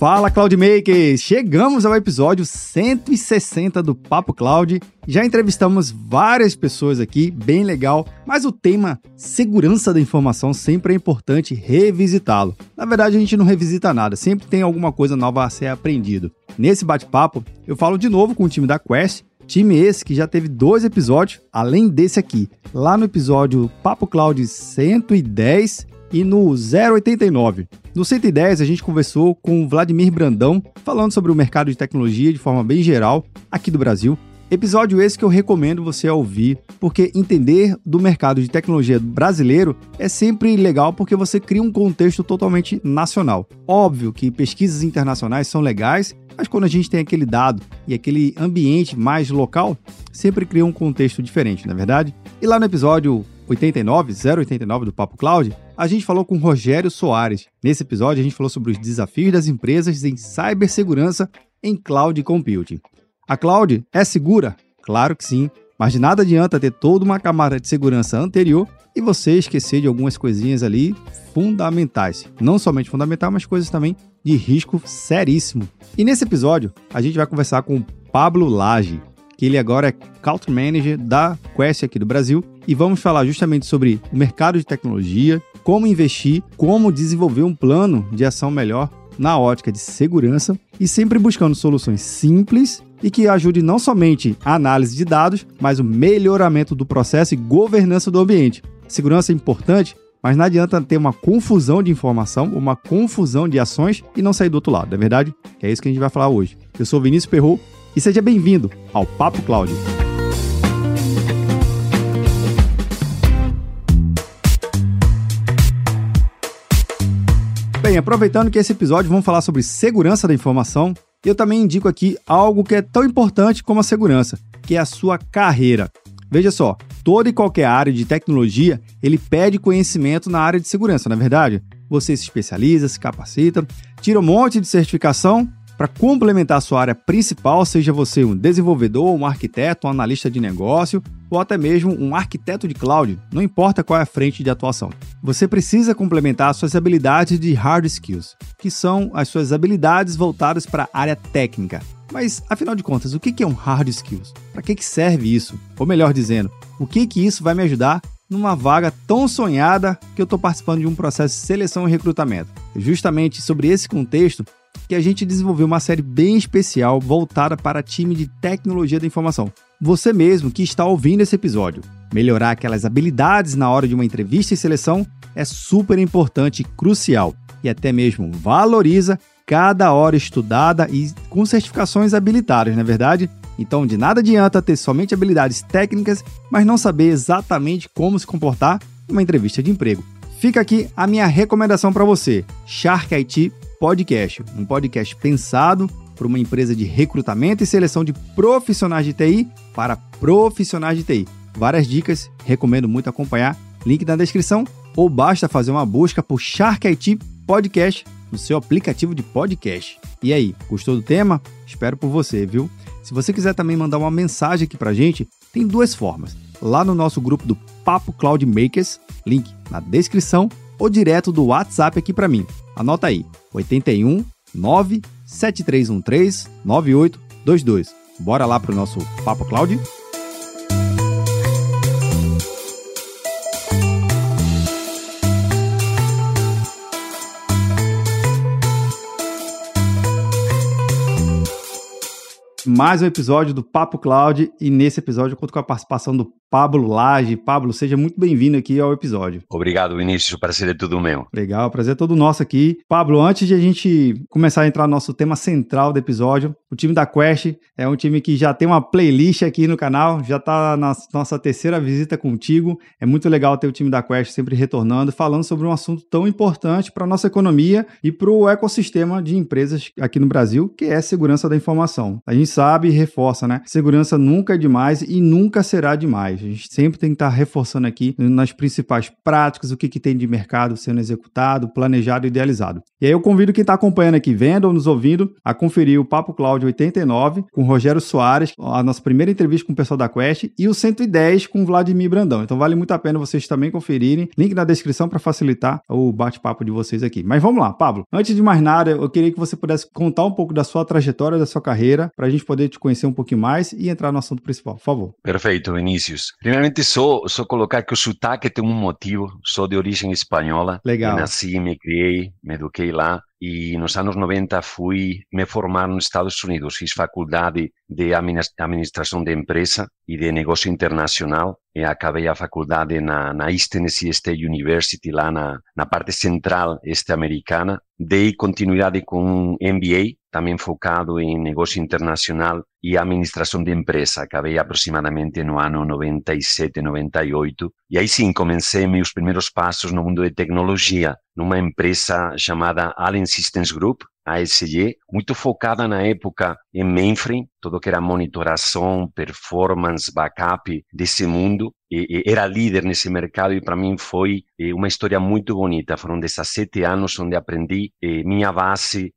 Fala Cloudmakers! Chegamos ao episódio 160 do Papo Cloud. Já entrevistamos várias pessoas aqui, bem legal, mas o tema segurança da informação sempre é importante revisitá-lo. Na verdade, a gente não revisita nada, sempre tem alguma coisa nova a ser aprendido. Nesse bate-papo, eu falo de novo com o time da Quest, time esse que já teve dois episódios, além desse aqui. Lá no episódio Papo Cloud 110 e no 089. No 110, a gente conversou com Vladimir Brandão, falando sobre o mercado de tecnologia de forma bem geral aqui do Brasil. Episódio esse que eu recomendo você ouvir, porque entender do mercado de tecnologia brasileiro é sempre legal porque você cria um contexto totalmente nacional. Óbvio que pesquisas internacionais são legais, mas quando a gente tem aquele dado e aquele ambiente mais local, sempre cria um contexto diferente, não é verdade? E lá no episódio 89, 089 do Papo Cloud, a gente falou com Rogério Soares. Nesse episódio, a gente falou sobre os desafios das empresas em cibersegurança em cloud computing. A cloud é segura? Claro que sim, mas de nada adianta ter toda uma camada de segurança anterior e você esquecer de algumas coisinhas ali fundamentais. Não somente fundamental, mas coisas também de risco seríssimo. E nesse episódio, a gente vai conversar com o Pablo Lage, que ele agora é Country Manager da Quest aqui do Brasil. E vamos falar justamente sobre o mercado de tecnologia, como investir, como desenvolver um plano de ação melhor na ótica de segurança e sempre buscando soluções simples e que ajudem não somente a análise de dados, mas o melhoramento do processo e governança do ambiente. Segurança é importante, mas não adianta ter uma confusão de informação, uma confusão de ações e não sair do outro lado, não é verdade? É isso que a gente vai falar hoje. Eu sou Vinícius Perro e seja bem-vindo ao Papo Cloud. Bem, aproveitando que esse episódio vamos falar sobre segurança da informação, eu também indico aqui algo que é tão importante como a segurança, que é a sua carreira. Veja só, toda e qualquer área de tecnologia, ele pede conhecimento na área de segurança, na é verdade? Você se especializa, se capacita, tira um monte de certificação para complementar a sua área principal, seja você um desenvolvedor, um arquiteto, um analista de negócio ou até mesmo um arquiteto de cloud, não importa qual é a frente de atuação. Você precisa complementar suas habilidades de hard skills, que são as suas habilidades voltadas para a área técnica. Mas, afinal de contas, o que é um hard skills? Para que serve isso? Ou melhor dizendo, o que, isso vai me ajudar numa vaga tão sonhada que eu estou participando de um processo de seleção e recrutamento? Justamente sobre esse contexto que a gente desenvolveu uma série bem especial voltada para time de tecnologia da informação. Você mesmo que está ouvindo esse episódio, melhorar aquelas habilidades na hora de uma entrevista e seleção é super importante e crucial, e até mesmo valoriza cada hora estudada e com certificações habilitadas, não é verdade? Então, de nada adianta ter somente habilidades técnicas, mas não saber exatamente como se comportar numa entrevista de emprego. Fica aqui a minha recomendação para você: Shark IT Podcast, um podcast pensado por uma empresa de recrutamento e seleção de profissionais de TI para profissionais de TI. Várias dicas, recomendo muito acompanhar. Link na descrição ou basta fazer uma busca por Shark IT Podcast no seu aplicativo de podcast. E aí, gostou do tema? Espero por você, viu? Se você quiser também mandar uma mensagem aqui pra gente, tem duas formas. Lá no nosso grupo do Papo Cloud Makers, link na descrição, ou direto do WhatsApp aqui para mim. Anota aí, 81 97313 9822. Bora lá pro nosso Papo Cloud? mais um episódio do Papo Cloud e nesse episódio eu conto com a participação do Pablo Lage. Pablo, seja muito bem-vindo aqui ao episódio. Obrigado, Vinícius. O prazer é todo meu. Legal, o prazer é todo nosso aqui. Pablo, antes de a gente começar a entrar no nosso tema central do episódio, o time da Quest é um time que já tem uma playlist aqui no canal, já está na nossa terceira visita contigo. É muito legal ter o time da Quest sempre retornando, falando sobre um assunto tão importante para a nossa economia e para o ecossistema de empresas aqui no Brasil, que é a segurança da informação. A gente sabe e reforça, né? Segurança nunca é demais e nunca será demais. A gente sempre tem que estar reforçando aqui nas principais práticas, o que, que tem de mercado sendo executado, planejado e idealizado. E aí eu convido quem está acompanhando aqui, vendo ou nos ouvindo, a conferir o Papo Cloud 89 com Rogério Soares, a nossa primeira entrevista com o pessoal da Quest, e o 110 com o Vladimir Brandão. Então vale muito a pena vocês também conferirem. Link na descrição para facilitar o bate-papo de vocês aqui. Mas vamos lá, Pablo. Antes de mais nada, eu queria que você pudesse contar um pouco da sua trajetória, da sua carreira, para a gente poder te conhecer um pouquinho mais e entrar no assunto principal, por favor. Perfeito, Vinícius. Primeiramente, só, só colocar que o sotaque tem um motivo. Sou de origem espanhola. Legal. nasci, me criei, me eduquei lá. E nos anos 90 fui me formar nos Estados Unidos. Fiz faculdade de administração de empresa e de negócio internacional e acabei a faculdade na, na East Tennessee State University, lá na, na parte central este-americana. Dei continuidade com um MBA, também focado em negócio internacional e administração de empresa. Acabei aproximadamente no ano 97, 98. E aí sim, comecei meus primeiros passos no mundo de tecnologia, numa empresa chamada Allen Systems Group, ASG, muito focada na época em mainframe, tudo que era monitoração, performance, backup desse mundo. Era líder nesse mercado e para mim foi e, uma história muito bonita. Foram 17 anos onde aprendi e, minha base,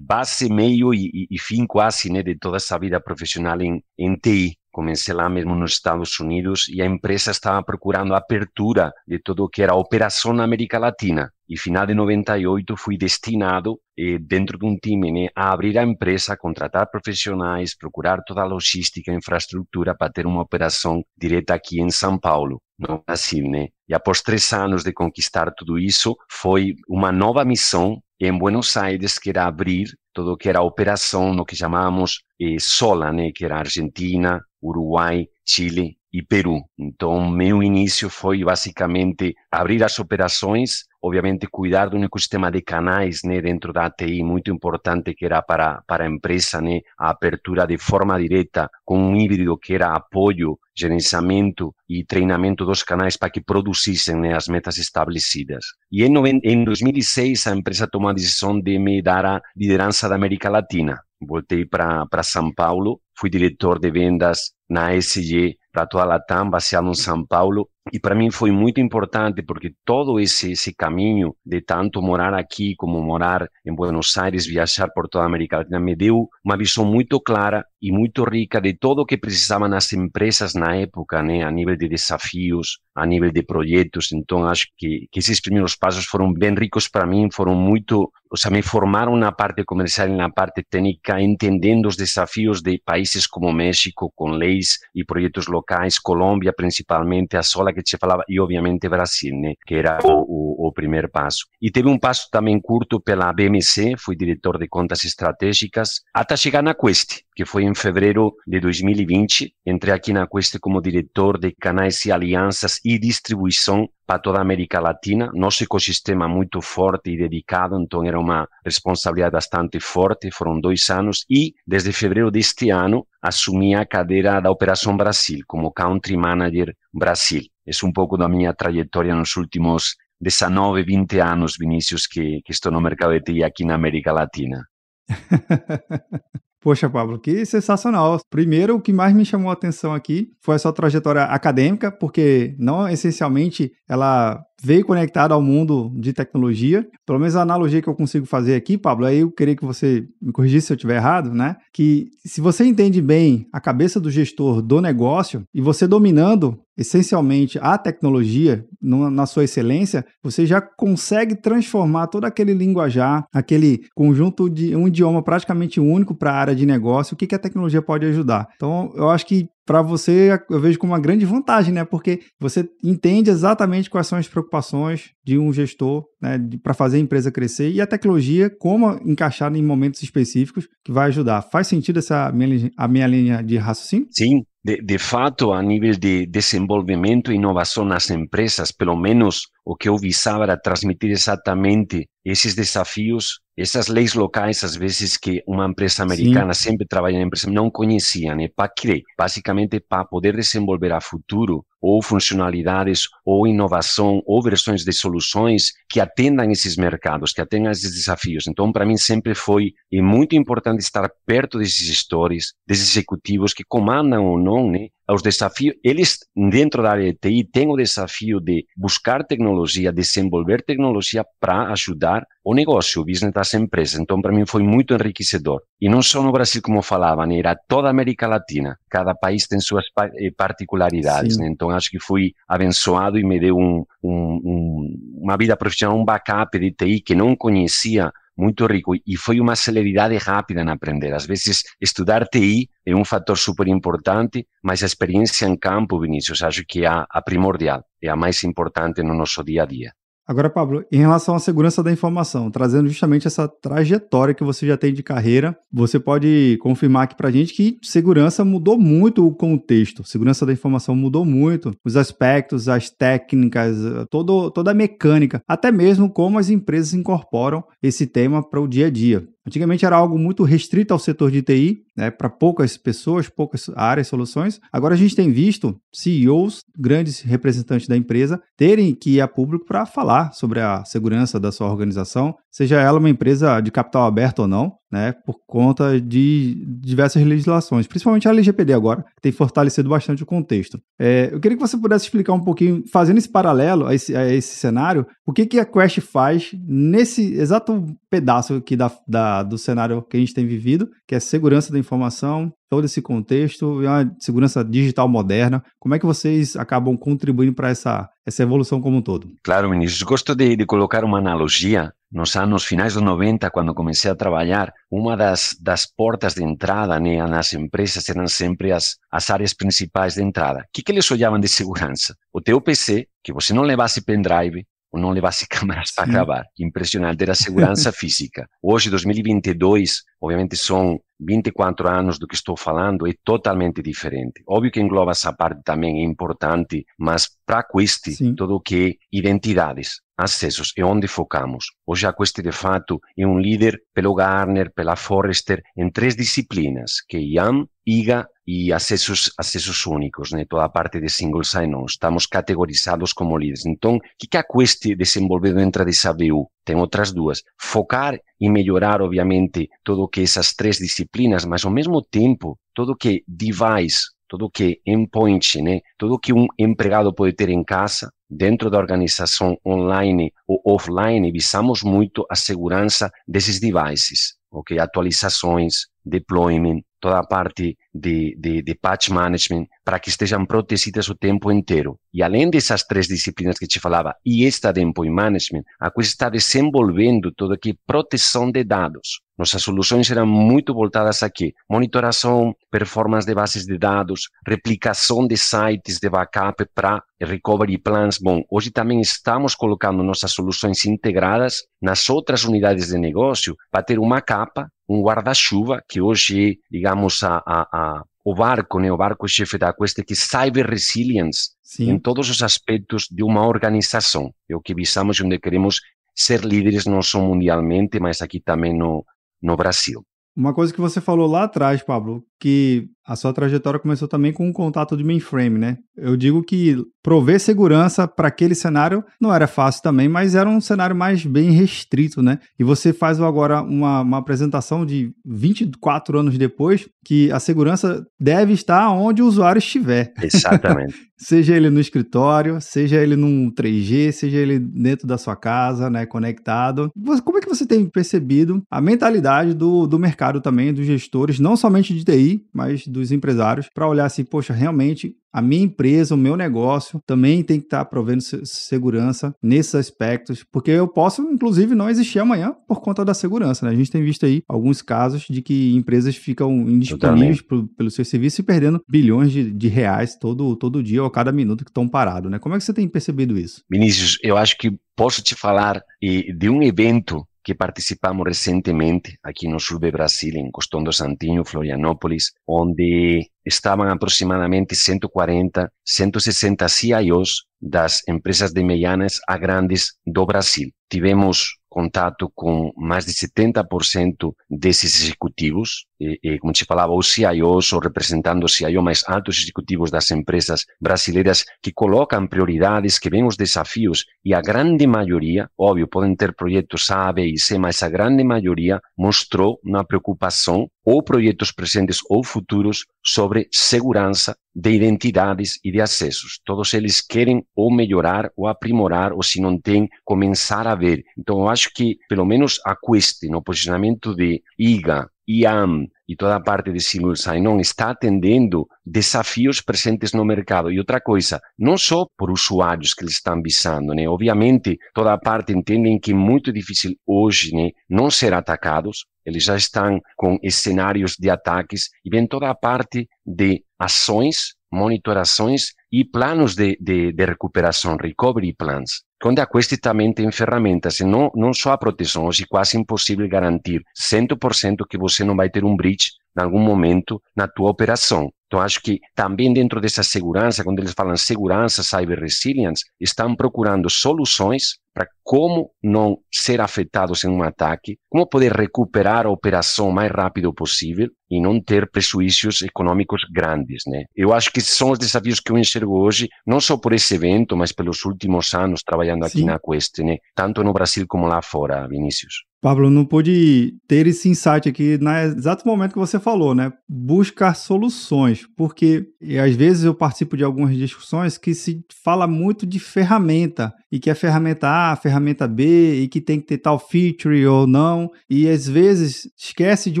base meio e, fim quase né, de toda essa vida profissional em, em TI. Comecei lá mesmo nos Estados Unidos e a empresa estava procurando a abertura de todo o que era operação na América Latina. E final de 98 fui destinado eh, dentro de um time né, a abrir a empresa, contratar profissionais, procurar toda a logística, infraestrutura para ter uma operação direta aqui em São Paulo, no Brasil, né? E após três anos de conquistar tudo isso, foi uma nova missão em Buenos Aires, que era abrir todo que era operação no que chamávamos eh, SOLA, né, que era Argentina, Uruguai, Chile e Peru. Então, meu início foi basicamente abrir as operações, obviamente cuidar de um ecossistema de canais né, dentro da ATI muito importante que era para, para a empresa, né, a abertura de forma direta com um híbrido que era apoio, gerenciamento e treinamento dos canais para que produzissem né, as metas estabelecidas. E em, em 2006 a empresa tomou a decisão de me dar a liderança da América Latina. Voltei para São Paulo, fui diretor de vendas na SG para toda a Latam, baseado em São Paulo, e para mim foi muito importante porque todo esse, esse caminho de tanto morar aqui como morar em Buenos Aires, viajar por toda a América Latina, me deu uma visão muito clara e muito rica de tudo o que precisavam as empresas na época, né, a nível de desafios, a nível de projetos. Então, acho que, que esses primeiros passos foram bem ricos para mim, foram muito, ou seja, me formaram na parte comercial e na parte técnica, entendendo os desafios de países como México, com leis e projetos locais, Colômbia principalmente, a Sola que te falava, e obviamente Brasil, né, que era o, o, o primeiro passo. E teve um passo também curto pela BMC, fui diretor de contas estratégicas, até chegar na Quest, que foi em fevereiro de 2020. Entrei aqui na Quest como diretor de canais e alianças e distribuição para toda a América Latina. Nosso ecossistema muito forte e dedicado, então era uma responsabilidade bastante forte. Foram dois anos e, desde fevereiro deste ano, assumi a cadeira da Operação Brasil como Country Manager Brasil. É um pouco da minha trajetória nos últimos 19, 20 anos, Vinícius, que, que estou no mercado de TI aqui na América Latina. Poxa, Pablo, que sensacional. Primeiro, o que mais me chamou a atenção aqui foi a sua trajetória acadêmica, porque não essencialmente ela veio conectada ao mundo de tecnologia. Pelo menos a analogia que eu consigo fazer aqui, Pablo, aí eu queria que você me corrigisse se eu estiver errado, né? Que se você entende bem a cabeça do gestor do negócio e você dominando essencialmente a tecnologia no, na sua excelência, você já consegue transformar todo aquele linguajar, aquele conjunto de um idioma praticamente único para a área de negócio, o que, que a tecnologia pode ajudar. Então, eu acho que para você eu vejo como uma grande vantagem, né? Porque você entende exatamente quais são as preocupações de um gestor, né, para fazer a empresa crescer e a tecnologia como encaixar em momentos específicos que vai ajudar. Faz sentido essa minha, a minha linha de raciocínio? Sim, de, de fato, a nível de desenvolvimento e inovação nas empresas, pelo menos o que eu visava era transmitir exatamente esses desafios, essas leis locais, às vezes que uma empresa americana Sim. sempre trabalha na empresa, não conhecia, né? Para quê? Basicamente para poder desenvolver a futuro ou funcionalidades, ou inovação, ou versões de soluções que atendam esses mercados, que atendam esses desafios. Então, para mim, sempre foi muito importante estar perto desses gestores, desses executivos que comandam ou não né, aos desafios. Eles, dentro da área de TI, têm o desafio de buscar tecnologia, desenvolver tecnologia para ajudar o negócio, o business das empresas. Então, para mim, foi muito enriquecedor. E não só no Brasil, como falavam, né? era toda a América Latina. Cada país tem suas eh, particularidades. Né? Então, acho que fui abençoado e me deu um, um, um, uma vida profissional, um backup de TI que não conhecia muito rico e foi uma celeridade rápida em aprender. Às vezes, estudar TI é um fator super importante, mas a experiência em campo, Vinícius, acho que é a primordial, é a mais importante no nosso dia a dia. Agora, Pablo, em relação à segurança da informação, trazendo justamente essa trajetória que você já tem de carreira, você pode confirmar aqui para a gente que segurança mudou muito o contexto, segurança da informação mudou muito, os aspectos, as técnicas, todo, toda a mecânica, até mesmo como as empresas incorporam esse tema para o dia a dia. Antigamente era algo muito restrito ao setor de TI, né, para poucas pessoas, poucas áreas, soluções. Agora a gente tem visto CEOs, grandes representantes da empresa, terem que ir a público para falar sobre a segurança da sua organização, seja ela uma empresa de capital aberto ou não, né, por conta de diversas legislações, principalmente a LGPD agora, que tem fortalecido bastante o contexto. É, eu queria que você pudesse explicar um pouquinho, fazendo esse paralelo a esse, a esse cenário, o que, que a Quest faz nesse exato pedaço aqui da, da, do cenário que a gente tem vivido, que é segurança da informação, todo esse contexto e uma segurança digital moderna. Como é que vocês acabam contribuindo para essa, essa evolução como um todo? Claro, Vinícius. Gosto de, de colocar uma analogia. Nos anos finais dos 90, quando comecei a trabalhar, uma das, das portas de entrada né, nas empresas eram sempre as, as áreas principais de entrada. O que, que eles olhavam de segurança? O teu PC, que você não levasse pendrive, ou não levasse câmeras para gravar. Impressionante, era segurança física. Hoje, 2022, obviamente são 24 anos do que estou falando, é totalmente diferente. Óbvio que engloba essa parte também, é importante, mas para a Quest, Sim. tudo o que é identidades, acessos, é onde focamos. Hoje a Quest, de fato, é um líder pelo Gartner, pela Forrester, em três disciplinas, que é IAM, IGA e acessos, acessos únicos, né? toda a parte de single sign-on. Estamos categorizados como líderes. Então, o que, que a Quest desenvolveu dentro dessa BU? Tem outras duas. Focar e melhorar, obviamente, todo que essas três disciplinas, mas ao mesmo tempo, todo o que device, todo que endpoint, né? tudo que um empregado pode ter em casa, dentro da organização online ou offline, visamos muito a segurança desses devices, ok? Atualizações, deployment, toda a parte de, de, de, patch management para que estejam protegidas o tempo inteiro. E além dessas três disciplinas que te falava, e esta de endpoint management, a coisa está desenvolvendo toda aqui proteção de dados. Nossas soluções eram muito voltadas aqui. Monitoração, performance de bases de dados, replicação de sites de backup para recovery plans. Bom, hoje também estamos colocando nossas soluções integradas nas outras unidades de negócio para ter uma capa um guarda-chuva que hoje é, digamos, a, a, a, o barco, né, o barco-chefe da Quest, que é Cyber Resilience, Sim. em todos os aspectos de uma organização. É o que visamos e onde queremos ser líderes não só mundialmente, mas aqui também no, no Brasil. Uma coisa que você falou lá atrás, Pablo, que a sua trajetória começou também com um contato de mainframe, né? Eu digo que prover segurança para aquele cenário não era fácil também, mas era um cenário mais bem restrito, né? E você faz agora uma, uma apresentação de 24 anos depois que a segurança deve estar onde o usuário estiver. Exatamente. seja ele no escritório, seja ele num 3G, seja ele dentro da sua casa, né, conectado. Como é que você tem percebido a mentalidade do, do mercado também, dos gestores, não somente de TI, mas dos empresários, para olhar assim, poxa, realmente a minha empresa, o meu negócio também tem que estar tá provendo segurança nesses aspectos, porque eu posso, inclusive, não existir amanhã por conta da segurança. Né? A gente tem visto aí alguns casos de que empresas ficam indisponíveis pelo, pelo seu serviço e perdendo bilhões de, de, reais todo, todo dia ou cada minuto que estão parados. Né? Como é que você tem percebido isso? Vinícius, eu acho que posso te falar de um evento que participamos recentemente aqui no sul do Brasil, em Costão do Santinho, Florianópolis, onde estavam aproximadamente 140, 160 CIOs das empresas de medianas a grandes do Brasil. Tivemos contato com mais de 70% desses executivos, e, e, como te falava, os CIOs ou representando os CIO mais altos executivos das empresas brasileiras que colocam prioridades, que veem os desafios e a grande maioria, óbvio, podem ter projetos A, B e C, mas a grande maioria mostrou uma preocupação ou projetos presentes ou futuros sobre segurança de identidades e de acessos. Todos eles querem ou melhorar ou aprimorar, ou se não tem, começar a ver. Então, eu acho que, pelo menos a Quest, no posicionamento de IGA, IAM e toda a parte de Simul Sign-On está atendendo desafios presentes no mercado. E outra coisa, não só por usuários que eles estão visando, né? Obviamente, toda a parte entendem que é muito difícil hoje né, não ser atacados, eles já estão com cenários de ataques e vem toda a parte de ações, monitorações e planos de, de, de recuperação, recovery plans. Onde a Quest também tem ferramentas, não, não só a proteção, hoje é quase impossível garantir 100% que você não vai ter um breach em algum momento na tua operação. Então, acho que também dentro dessa segurança, quando eles falam segurança, cyber resilience, estão procurando soluções para como não ser afetados em um ataque, como poder recuperar a operação o mais rápido possível e não ter prejuízos econômicos grandes, né? Eu acho que são os desafios que eu enxergo hoje, não só por esse evento, mas pelos últimos anos trabalhando aqui Sim. na Quest, né? Tanto no Brasil como lá fora, Vinícius. Pablo, não pude ter esse insight aqui no exato momento que você falou, né? Buscar soluções, porque às vezes eu participo de algumas discussões que se fala muito de ferramenta e que é ferramenta A, ferramenta B e que tem que ter tal feature ou não, e às vezes esquece de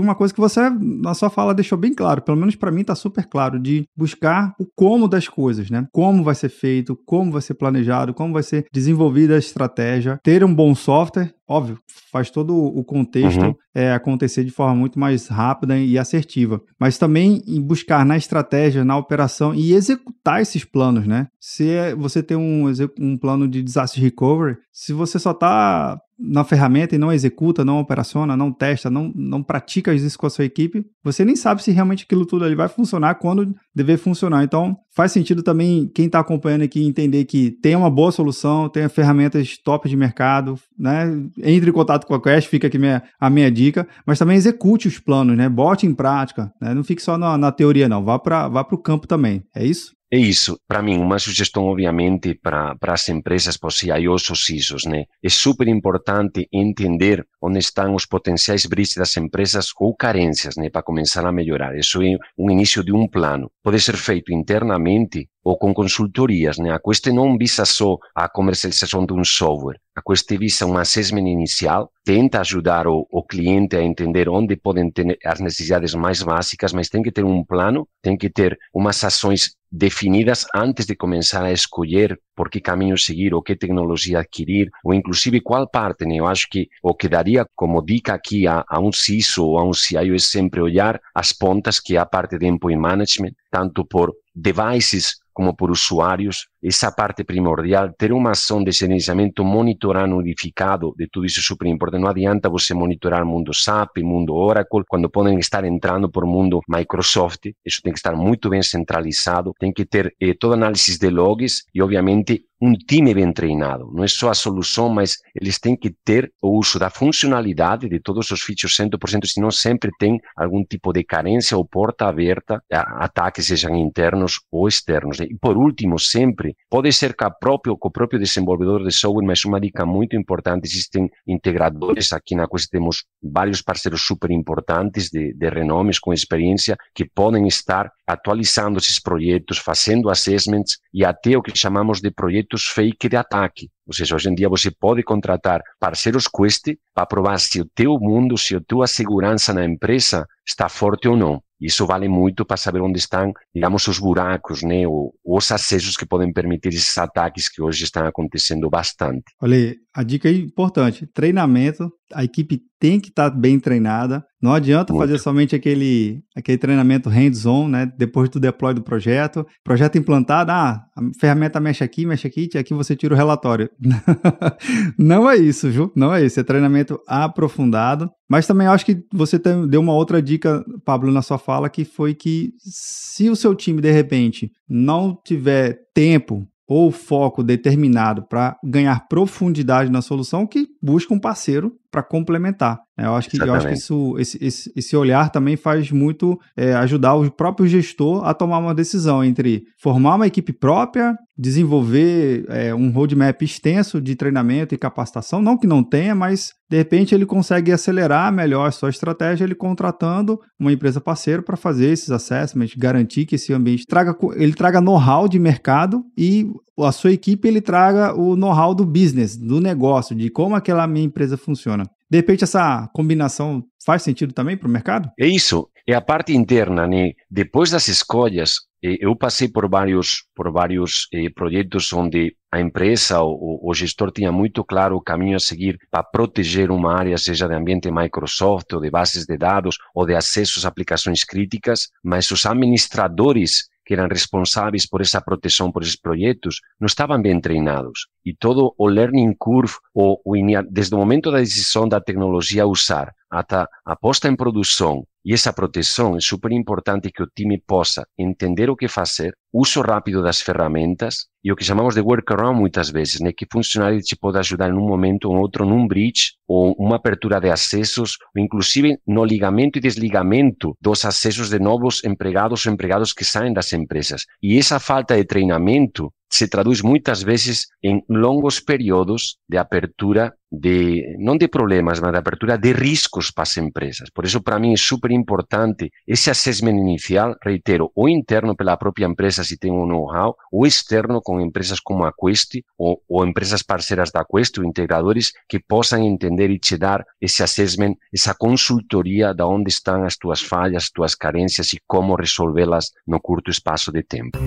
uma coisa que você na sua fala deixou bem claro, pelo menos para mim está super claro, de buscar o como das coisas, né? Como vai ser feito, como vai ser planejado, como vai ser desenvolvida a estratégia, ter um bom software óbvio, faz todo o contexto uhum. é, acontecer de forma muito mais rápida e assertiva. Mas também em buscar na estratégia, na operação e executar esses planos, né? Se é, você tem um, um plano de disaster recovery, se você só está na ferramenta e não executa, não operaciona, não testa, não, não pratica isso com a sua equipe, você nem sabe se realmente aquilo tudo ali vai funcionar quando dever funcionar. Então, faz sentido também quem está acompanhando aqui entender que tem uma boa solução, tem ferramentas top de mercado, né? Entre em contato com a Quest, fica aqui minha, a minha dica, mas também execute os planos, né? Bote em prática, né? Não fique só na, na teoria, não. Vá para vá o campo também. É isso? É isso. Para mim, uma sugestão, obviamente, para, as empresas, para os CIOs ou CISOs, né? É super importante entender onde estão os potenciais breaches das empresas ou carências, né? Para começar a melhorar. Isso é um início de um plano. Pode ser feito internamente ou com consultorias. Né? A Quest não visa só a comercialização de um software. A Quest visa um assessment inicial, tenta ajudar o, o, cliente a entender onde podem ter as necessidades mais básicas, mas tem que ter um plano, tem que ter umas ações definidas antes de começar a escolher por que caminho seguir, ou que tecnologia adquirir, ou inclusive qual parte. Né? Eu acho que o que daria como dica aqui a, a um CISO ou a um CIO é sempre olhar as pontas, que é a parte de endpoint management, tanto por devices como por usuários, essa parte primordial, ter uma ação de gerenciamento monitorando unificado de tudo isso é super importante. Não adianta você monitorar mundo SAP, mundo Oracle, quando podem estar entrando por mundo Microsoft. Isso tem que estar muito bem centralizado, tem que ter eh, toda análise de logs e, obviamente, um time bem treinado. Não é só a solução, mas eles têm que ter o uso da funcionalidade de todos os features 100%, senão sempre tem algum tipo de carência ou porta aberta a ataques, sejam internos ou externos. E por último, sempre, pode ser com, próprio, o próprio desenvolvedor de software, mas uma dica muito importante, existem integradores, aqui na Quest temos vários parceiros super importantes de, de renomes, com experiência, que podem estar atualizando esses projetos, fazendo assessments e até o que chamamos de projetos fake de ataque. Ou seja, hoje em dia você pode contratar parceiros Quest para provar se o teu mundo, se a tua segurança na empresa está forte ou não. Isso vale muito para saber onde estão, digamos, os buracos, né, ou, os acessos que podem permitir esses ataques que hoje estão acontecendo bastante. Olha, a dica é importante: treinamento. A equipe tem que estar bem treinada. Não adianta muito. fazer somente aquele, aquele treinamento hands-on, né? Depois do deploy do projeto. Projeto implantado, ah, a ferramenta mexe aqui, mexe aqui, aqui você tira o relatório. Não é isso, viu? Não é isso. É treinamento aprofundado. Mas também acho que você deu uma outra dica, Pablo, na sua fala, que foi que se o seu time, de repente, não tiver tempo ou foco determinado para ganhar profundidade na solução, que busca um parceiro para complementar. Né? Eu acho que, eu acho que isso, esse, esse, esse olhar também faz muito é, ajudar o próprio gestor a tomar uma decisão entre formar uma equipe própria, desenvolver é, um roadmap extenso de treinamento e capacitação, não que não tenha, mas de repente ele consegue acelerar melhor a sua estratégia, ele contratando uma empresa parceira para fazer esses assessments, garantir que esse ambiente traga, ele traga know-how de mercado e a sua equipe ele traga o know-how do business, do negócio, de como aquela minha empresa funciona. De repente, essa combinação faz sentido também para o mercado? É isso. É a parte interna, né? Depois das escolhas, eh, eu passei por vários, por vários eh, projetos onde a empresa, o, o, gestor tinha muito claro o caminho a seguir para proteger uma área, seja de ambiente Microsoft, ou de bases de dados, ou de acesso às aplicações críticas, mas os administradores que eram responsáveis por essa proteção, por esses projetos, não estavam bem treinados. E todo o learning curve, o, o, desde o momento da decisão da tecnologia a usar até a posta em produção e essa proteção, é super importante que o time possa entender o que fazer, uso rápido das ferramentas e o que chamamos de workaround muitas vezes, né? que funcionário te pode ajudar em um momento ou outro num bridge ou uma abertura de acessos, ou inclusive no ligamento e desligamento dos acessos de novos empregados ou empregados que saem das empresas. E essa falta de treinamento se traduz muitas vezes em longos períodos de apertura de, não de problemas, mas de apertura de riscos para as empresas. Por isso, para mim, é super importante esse assessment inicial, reitero, ou interno pela própria empresa, se tem um know-how, ou externo com empresas como a Quest, ou, ou empresas parceiras da Quest, ou integradores, que possam entender e te dar esse assessment, essa consultoria de onde estão as tuas falhas, as tuas carências e como resolvê-las no curto espaço de tempo.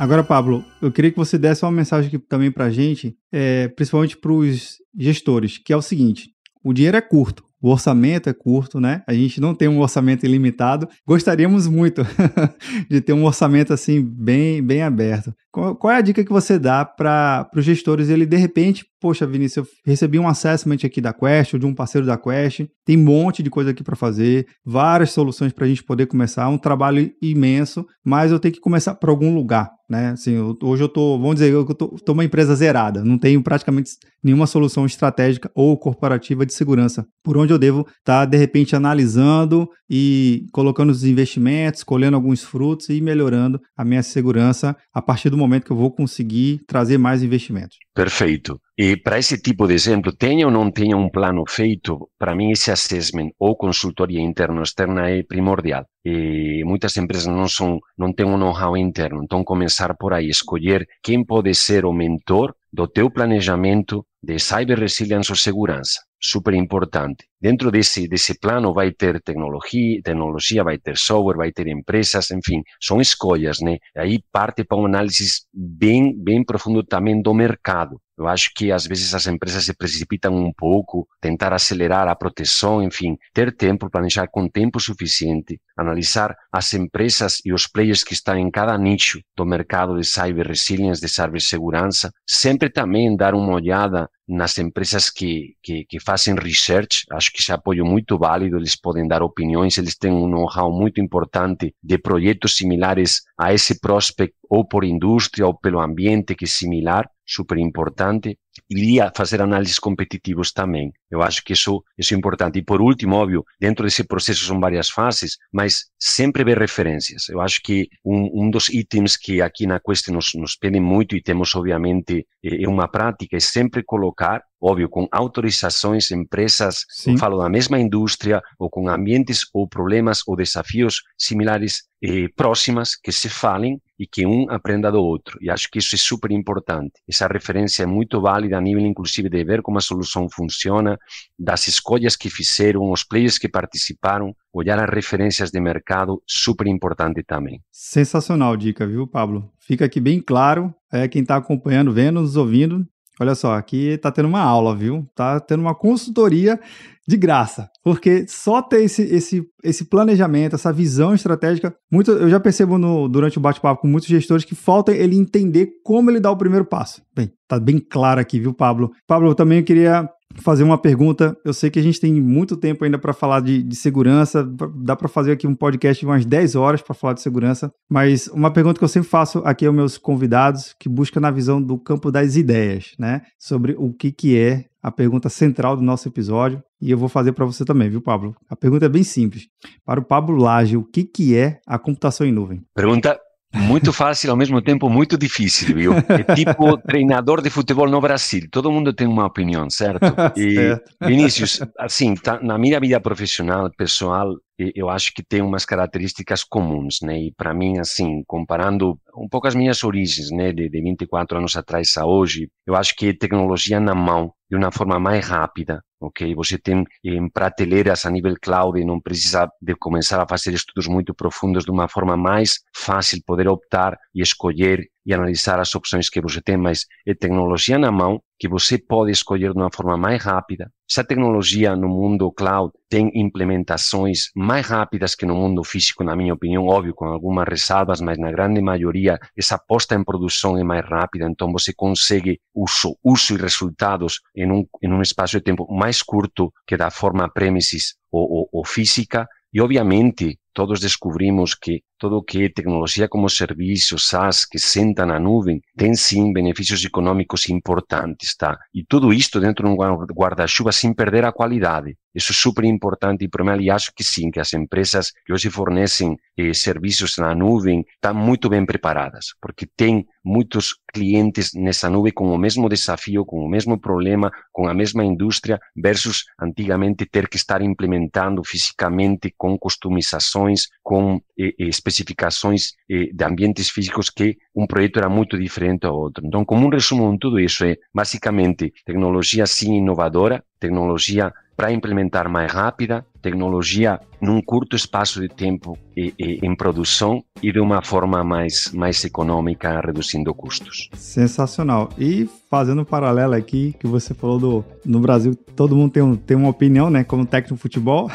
Agora, Pablo, eu queria que você desse uma mensagem aqui também para a gente, é, principalmente para os gestores, que é o seguinte: o dinheiro é curto, o orçamento é curto, né? A gente não tem um orçamento ilimitado. Gostaríamos muito de ter um orçamento assim bem, bem aberto. Qual, qual é a dica que você dá para os gestores? Ele de repente, poxa, Vinícius, eu recebi um assessment aqui da Quest ou de um parceiro da Quest, tem um monte de coisa aqui para fazer, várias soluções para a gente poder começar, um trabalho imenso, mas eu tenho que começar por algum lugar né? Assim, eu, hoje eu tô, vamos dizer, eu tô, tô uma empresa zerada, não tenho praticamente nenhuma solução estratégica ou corporativa de segurança. Por onde eu devo estar, tá, de repente, analisando e colocando os investimentos, colhendo alguns frutos e melhorando a minha segurança a partir do momento que eu vou conseguir trazer mais investimentos. Perfeito. E para esse tipo de exemplo, tenha ou não tenha um plano feito, para mim esse assessment ou consultoria interna ou externa é primordial. E muitas empresas não são, não têm um know-how interno, então começar por aí, escolher quem pode ser o mentor do teu planejamento de cyber resilience ou segurança. Super importante. Dentro desse, desse plano vai ter tecnologia, tecnologia, vai ter software, vai ter empresas, enfim, são escolhas, né? Aí parte para um análise bem, bem profundo também do mercado. Eu acho que às vezes as empresas se precipitam um pouco, tentar acelerar a proteção, enfim, ter tempo, planejar com tempo suficiente, analisar as empresas e os players que estão em cada nicho do mercado de cyber resilience, de cibersegurança, sempre também dar uma olhada nas empresas que, que, que, fazem research, acho que esse apoio muito válido, eles podem dar opiniões, eles têm um know-how muito importante de projetos similares a esse prospect, ou por indústria, ou pelo ambiente que é similar, super importante. Iria fazer análises competitivos também. Eu acho que isso, isso é importante. E por último, óbvio, dentro desse processo são várias fases, mas sempre ver referências. Eu acho que um, um dos itens que aqui na Quest nos, nos pedem muito e temos, obviamente, é uma prática, é sempre colocar óbvio, com autorizações, empresas, Sim. falo da mesma indústria, ou com ambientes ou problemas ou desafios similares eh, próximas que se falem e que um aprenda do outro. E acho que isso é super importante. Essa referência é muito válida a nível, inclusive, de ver como a solução funciona, das escolhas que fizeram, os players que participaram, olhar as referências de mercado, super importante também. Sensacional dica, viu, Pablo? Fica aqui bem claro, é, quem está acompanhando, vendo, nos ouvindo, Olha só, aqui tá tendo uma aula, viu? Tá tendo uma consultoria de graça, porque só ter esse, esse, esse planejamento, essa visão estratégica, muito, eu já percebo no, durante o bate-papo com muitos gestores que falta ele entender como ele dá o primeiro passo. Bem, tá bem claro aqui, viu, Pablo? Pablo, eu também queria fazer uma pergunta. Eu sei que a gente tem muito tempo ainda para falar de, de, segurança, dá para fazer aqui um podcast de umas 10 horas para falar de segurança, mas uma pergunta que eu sempre faço aqui aos meus convidados, que busca na visão do campo das ideias, né? Sobre o que, que é a pergunta central do nosso episódio, e eu vou fazer para você também, viu, Pablo? A pergunta é bem simples. Para o Pablo Lage, o que, que é a computação em nuvem? Pergunta muito fácil, ao mesmo tempo muito difícil, viu? É tipo treinador de futebol no Brasil. Todo mundo tem uma opinião, certo? E, certo. Vinícius, assim, tá, na minha vida profissional, pessoal, eu acho que tem umas características comuns, né? E para mim, assim, comparando um pouco as minhas origens, né, de, de 24 anos atrás a hoje, eu acho que tecnologia na mão de uma forma mais rápida, ok? Você tem em prateleiras a nível cloud e não precisa de começar a fazer estudos muito profundos de uma forma mais fácil poder optar e escolher e analisar as opções que você tem, mas é tecnologia na mão que você pode escolher de uma forma mais rápida. Essa tecnologia no mundo cloud tem implementações mais rápidas que no mundo físico, na minha opinião, óbvio, com algumas ressalvas, mas na grande maioria essa posta em produção é mais rápida, então você consegue uso, uso e resultados em um, em um espaço de tempo mais curto que da forma premises ou, ou, ou física, e obviamente todos descobrimos que todo o que é tecnologia como serviço, SaaS, que senta na nuvem, tem sim benefícios econômicos importantes, tá? E tudo isto dentro de um guarda-chuva sem perder a qualidade. Isso é super importante e para mim, aliás, que sim, que as empresas que hoje fornecem eh, serviços na nuvem estão muito bem preparadas, porque tem muitos clientes nessa nuvem com o mesmo desafio, com o mesmo problema, com a mesma indústria, versus antigamente ter que estar implementando fisicamente com customizações, com eh, eh especificações eh, de ambientes físicos que um projeto era muito diferente ao outro. Então, como um resumo de tudo isso é, basicamente, tecnologia sim inovadora, tecnologia para implementar mais rápida, tecnologia num curto espaço de tempo e, e, em produção e de uma forma mais, mais econômica, reduzindo custos. Sensacional. E fazendo um paralelo aqui, que você falou do no Brasil, todo mundo tem, um, tem uma opinião, né, como técnico de futebol.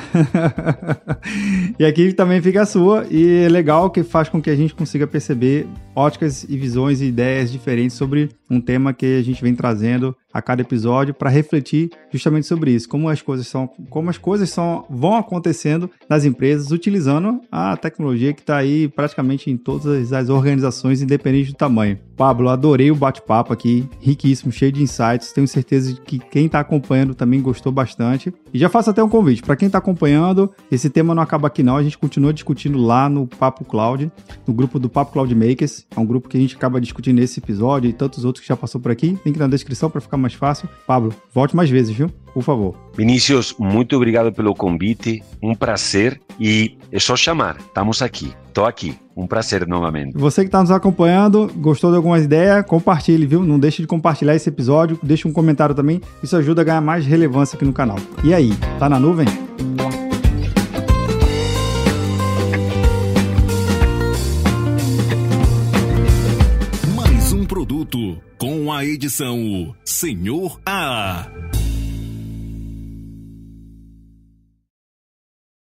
e aqui também fica a sua, e é legal que faz com que a gente consiga perceber óticas e visões e ideias diferentes sobre um tema que a gente vem trazendo a cada episódio para refletir justamente sobre isso, como as coisas são, como as coisas são, vão acontecendo nas empresas utilizando a tecnologia que está aí praticamente em todas as organizações, independente do tamanho. Pablo, adorei o bate-papo aqui, riquíssimo, cheio de insights. Tenho certeza de que quem está acompanhando também gostou bastante. E já faço até um convite para quem está acompanhando. Esse tema não acaba aqui não, a gente continua discutindo lá no Papo Cloud, no grupo do Papo Cloud Makers. É um grupo que a gente acaba discutindo nesse episódio e tantos outros que já passou por aqui. Link na descrição para ficar mais fácil. Pablo, volte mais vezes, viu? Por favor. Vinícius, muito obrigado pelo convite. Um prazer e é só chamar. Estamos aqui. Estou aqui. Um prazer novamente. Você que está nos acompanhando, gostou de algumas ideias, compartilhe, viu? Não deixe de compartilhar esse episódio, deixe um comentário também. Isso ajuda a ganhar mais relevância aqui no canal. E aí, tá na nuvem? Mais um produto com a edição Senhor A.